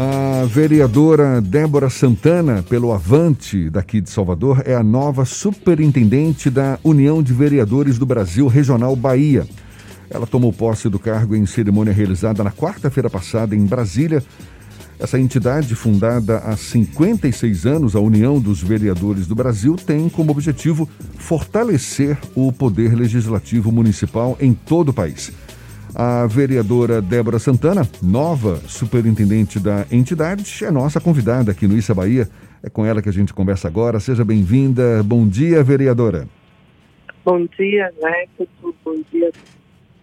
A vereadora Débora Santana, pelo Avante, daqui de Salvador, é a nova superintendente da União de Vereadores do Brasil Regional Bahia. Ela tomou posse do cargo em cerimônia realizada na quarta-feira passada em Brasília. Essa entidade, fundada há 56 anos, a União dos Vereadores do Brasil, tem como objetivo fortalecer o poder legislativo municipal em todo o país. A vereadora Débora Santana, nova superintendente da entidade, é nossa convidada aqui no Issa Bahia. É com ela que a gente conversa agora. Seja bem-vinda. Bom dia, vereadora. Bom dia, Neto. Bom dia a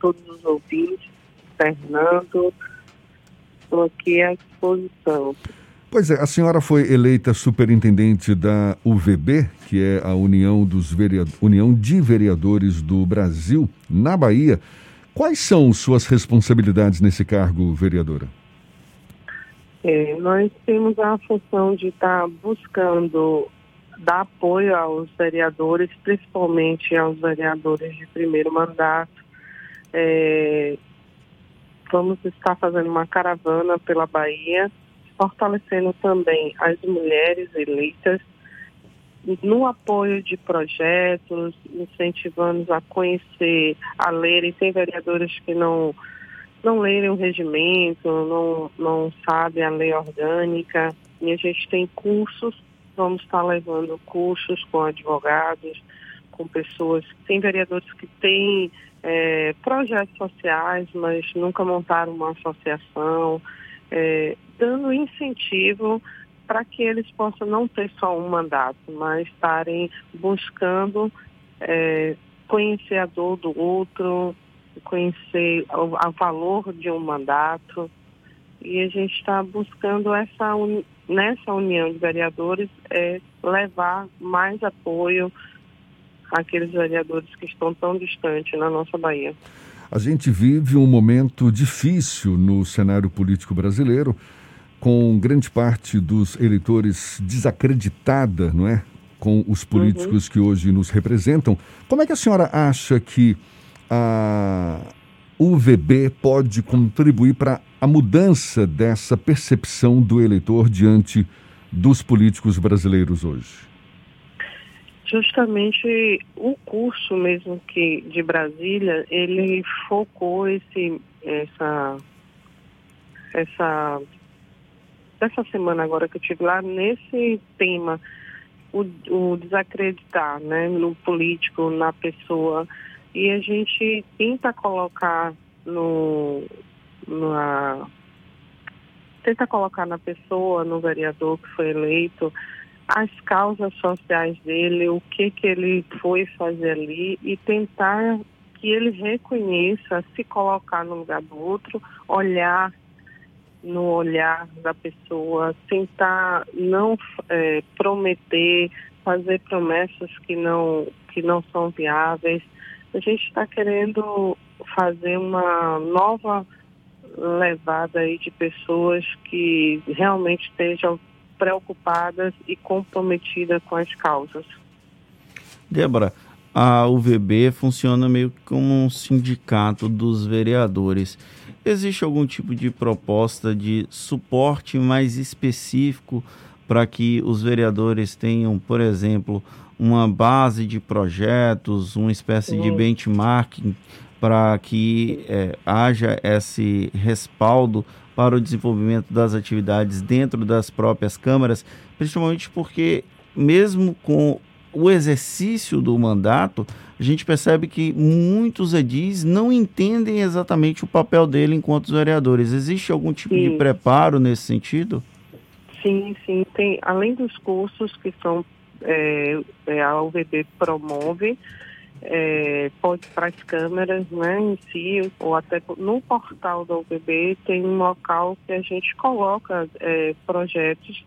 todos os ouvintes. Fernando, estou aqui à disposição. Pois é, a senhora foi eleita superintendente da UVB, que é a União, dos Veread... União de Vereadores do Brasil, na Bahia. Quais são suas responsabilidades nesse cargo, vereadora? É, nós temos a função de estar buscando dar apoio aos vereadores, principalmente aos vereadores de primeiro mandato. É, vamos estar fazendo uma caravana pela Bahia, fortalecendo também as mulheres eleitas no apoio de projetos, incentivando a conhecer, a lerem. Tem vereadores que não, não lerem o regimento, não, não sabem a lei orgânica. E a gente tem cursos, vamos estar levando cursos com advogados, com pessoas. Tem vereadores que têm é, projetos sociais, mas nunca montaram uma associação, é, dando incentivo para que eles possam não ter só um mandato, mas estarem buscando é, conhecer a dor do outro, conhecer o, valor de um mandato. E a gente está buscando essa nessa união de vereadores é, levar mais apoio àqueles vereadores que estão tão distantes na nossa Bahia. A gente vive um momento difícil no cenário político brasileiro com grande parte dos eleitores desacreditada, não é? Com os políticos uhum. que hoje nos representam. Como é que a senhora acha que a UVB pode contribuir para a mudança dessa percepção do eleitor diante dos políticos brasileiros hoje? Justamente o curso mesmo que de Brasília, ele focou esse, essa, essa dessa semana agora que eu tive lá, nesse tema, o, o desacreditar né, no político, na pessoa. E a gente tenta colocar no, na, tenta colocar na pessoa, no vereador que foi eleito, as causas sociais dele, o que que ele foi fazer ali e tentar que ele reconheça, se colocar no lugar do outro, olhar no olhar da pessoa, tentar não é, prometer, fazer promessas que não, que não são viáveis. A gente está querendo fazer uma nova levada aí de pessoas que realmente estejam preocupadas e comprometidas com as causas. Débora, a UVB funciona meio como um sindicato dos vereadores. Existe algum tipo de proposta de suporte mais específico para que os vereadores tenham, por exemplo, uma base de projetos, uma espécie de benchmarking para que é, haja esse respaldo para o desenvolvimento das atividades dentro das próprias câmaras, principalmente porque, mesmo com o exercício do mandato, a gente percebe que muitos edis não entendem exatamente o papel dele enquanto vereadores. Existe algum tipo sim. de preparo nesse sentido? Sim, sim. Tem, além dos cursos que são é, é a UVB promove, é, pode para as câmeras né, em si, ou até no portal da UVB tem um local que a gente coloca é, projetos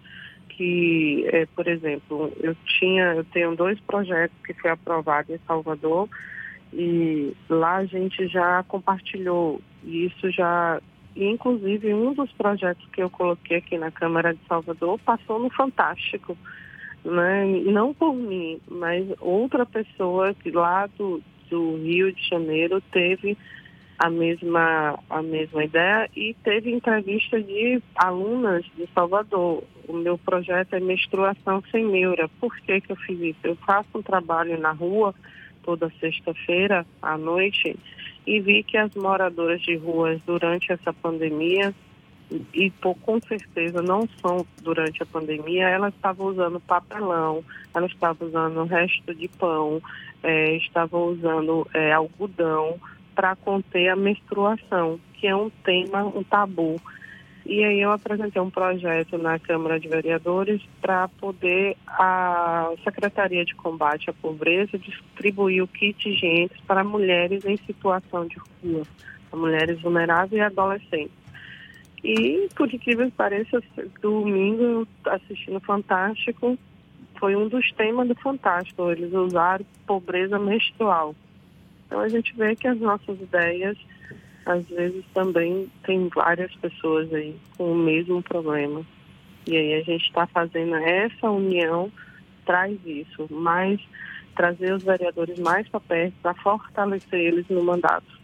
que, é, por exemplo, eu tinha, eu tenho dois projetos que foi aprovado em Salvador e lá a gente já compartilhou e isso já inclusive um dos projetos que eu coloquei aqui na Câmara de Salvador passou no Fantástico, né? Não por mim, mas outra pessoa que lá do, do Rio de Janeiro teve a mesma, a mesma ideia e teve entrevista de alunas de Salvador. O meu projeto é menstruação sem neura. Por que, que eu fiz isso? Eu faço um trabalho na rua toda sexta-feira à noite e vi que as moradoras de ruas durante essa pandemia e por, com certeza não são durante a pandemia, elas estavam usando papelão, elas estavam usando resto de pão, é, estavam usando é, algodão para conter a menstruação, que é um tema, um tabu. E aí eu apresentei um projeto na Câmara de Vereadores para poder a Secretaria de Combate à Pobreza distribuir o kit higiênico para mulheres em situação de rua, mulheres vulneráveis e adolescentes. E, por incrível que pareça, domingo, assistindo Fantástico, foi um dos temas do Fantástico. Eles usaram pobreza menstrual. Então a gente vê que as nossas ideias, às vezes também tem várias pessoas aí com o mesmo problema. E aí a gente está fazendo essa união, traz isso, mais trazer os vereadores mais para perto, para fortalecer eles no mandato.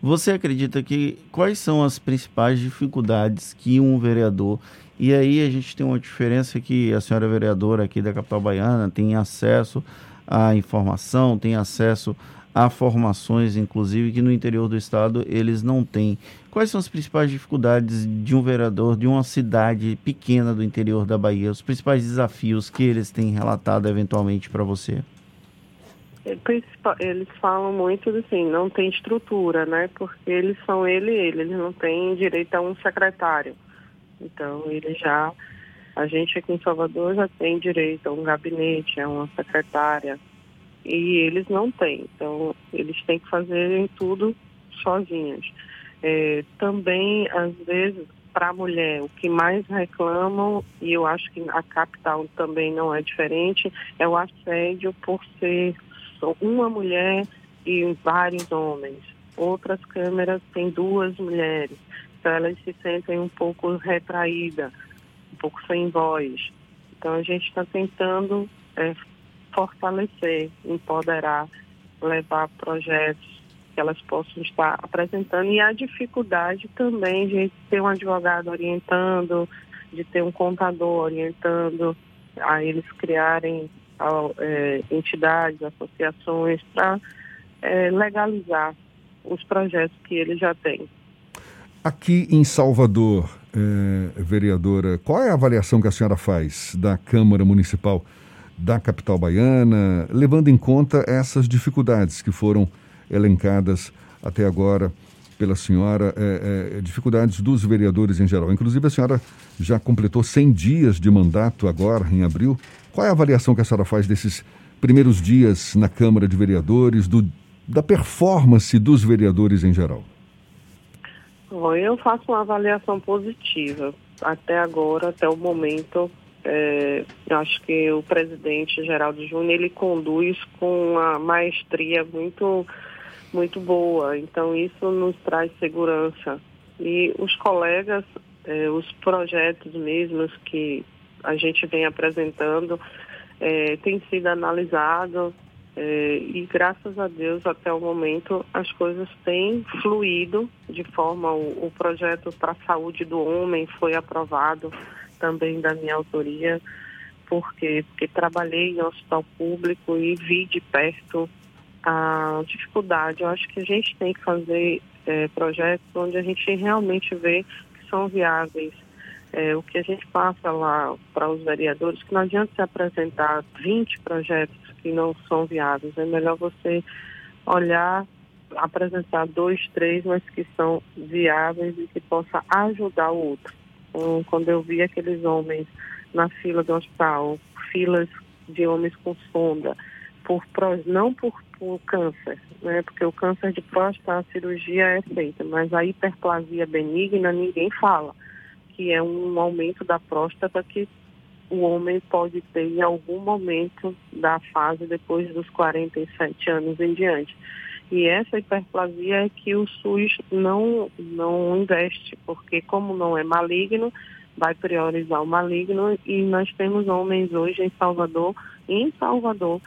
Você acredita que quais são as principais dificuldades que um vereador e aí a gente tem uma diferença que a senhora vereadora aqui da capital baiana tem acesso à informação, tem acesso há formações, inclusive, que no interior do estado eles não têm. Quais são as principais dificuldades de um vereador de uma cidade pequena do interior da Bahia? Os principais desafios que eles têm relatado eventualmente para você? É, eles falam muito assim, não tem estrutura, né? Porque eles são ele e ele, eles não têm direito a um secretário. Então, ele já, a gente aqui em Salvador já tem direito a um gabinete, a uma secretária, e eles não têm. Então, eles têm que fazer tudo sozinhos. É, também, às vezes, para a mulher, o que mais reclamam, e eu acho que a capital também não é diferente, é o assédio por ser uma mulher e vários homens. Outras câmeras têm duas mulheres, então elas se sentem um pouco retraídas, um pouco sem voz. Então a gente está tentando é, fortalecer, empoderar, levar projetos que elas possam estar apresentando e a dificuldade também de ter um advogado orientando, de ter um contador orientando, a eles criarem é, entidades, associações para é, legalizar os projetos que eles já têm. Aqui em Salvador, é, vereadora, qual é a avaliação que a senhora faz da Câmara Municipal? Da capital baiana, levando em conta essas dificuldades que foram elencadas até agora pela senhora, é, é, dificuldades dos vereadores em geral. Inclusive, a senhora já completou 100 dias de mandato agora, em abril. Qual é a avaliação que a senhora faz desses primeiros dias na Câmara de Vereadores, do, da performance dos vereadores em geral? Bom, eu faço uma avaliação positiva. Até agora, até o momento, é, acho que o presidente Geraldo Júnior ele conduz com uma maestria muito muito boa. Então isso nos traz segurança. E os colegas, é, os projetos mesmos que a gente vem apresentando é, tem sido analisado é, e graças a Deus até o momento as coisas têm fluído de forma. O, o projeto para a saúde do homem foi aprovado também da minha autoria, porque, porque trabalhei em hospital público e vi de perto a dificuldade. Eu acho que a gente tem que fazer é, projetos onde a gente realmente vê que são viáveis. É, o que a gente passa lá para os vereadores, que não adianta se apresentar 20 projetos que não são viáveis. É melhor você olhar, apresentar dois, três, mas que são viáveis e que possa ajudar o outro. Então, quando eu vi aqueles homens na fila do hospital, filas de homens com sonda, por, não por, por câncer, né? porque o câncer de próstata, a cirurgia é feita, mas a hiperplasia benigna ninguém fala, que é um aumento da próstata que o homem pode ter em algum momento da fase depois dos 47 anos em diante. E essa hiperplasia é que o SUS não, não investe, porque como não é maligno, vai priorizar o maligno e nós temos homens hoje em Salvador, em Salvador,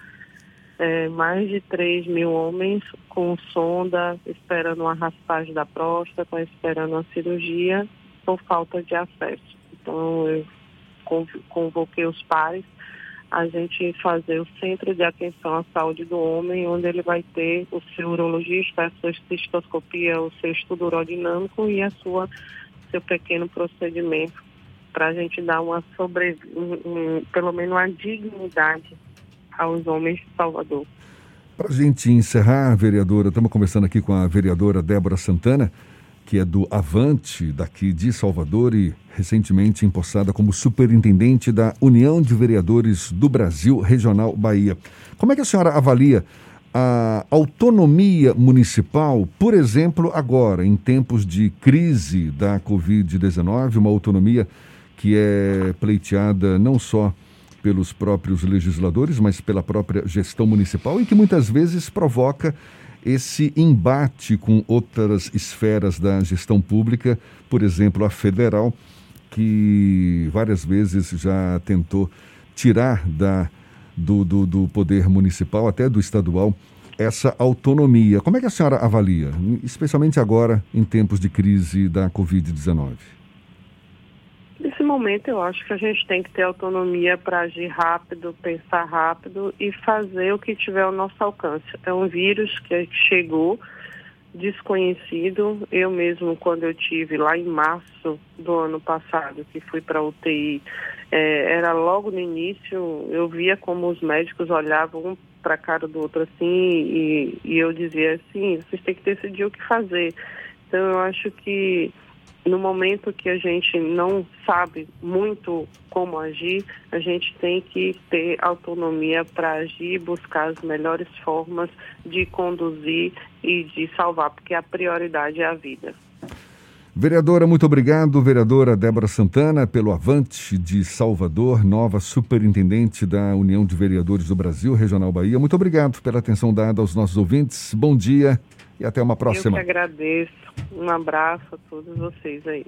é, mais de 3 mil homens com sonda, esperando uma raspagem da próstata, esperando uma cirurgia por falta de acesso. Então, eu convoquei os pais a gente fazer o centro de atenção à saúde do homem, onde ele vai ter o seu urologista, a sua cistoscopia, o seu estudo urodinâmico e a sua seu pequeno procedimento para a gente dar uma sobre, um, um, pelo menos uma dignidade aos homens de Salvador. Para a gente encerrar, vereadora, estamos conversando aqui com a vereadora Débora Santana, que é do Avante, daqui de Salvador e recentemente empossada como superintendente da União de Vereadores do Brasil Regional Bahia. Como é que a senhora avalia a autonomia municipal, por exemplo, agora, em tempos de crise da Covid-19, uma autonomia que é pleiteada não só pelos próprios legisladores, mas pela própria gestão municipal e que muitas vezes provoca esse embate com outras esferas da gestão pública, por exemplo, a federal, que várias vezes já tentou tirar da, do, do, do poder municipal, até do estadual, essa autonomia. Como é que a senhora avalia, especialmente agora em tempos de crise da Covid-19? Momento, eu acho que a gente tem que ter autonomia para agir rápido, pensar rápido e fazer o que tiver ao nosso alcance. É um vírus que chegou desconhecido. Eu mesmo, quando eu tive lá em março do ano passado, que fui para UTI, é, era logo no início, eu via como os médicos olhavam um para a cara do outro assim e, e eu dizia assim, vocês têm que decidir o que fazer. Então eu acho que no momento que a gente não sabe muito como agir, a gente tem que ter autonomia para agir, buscar as melhores formas de conduzir e de salvar, porque a prioridade é a vida. Vereadora, muito obrigado. Vereadora Débora Santana, pelo Avante de Salvador, nova superintendente da União de Vereadores do Brasil, Regional Bahia. Muito obrigado pela atenção dada aos nossos ouvintes. Bom dia e até uma próxima. Eu que agradeço. Um abraço a todos vocês aí.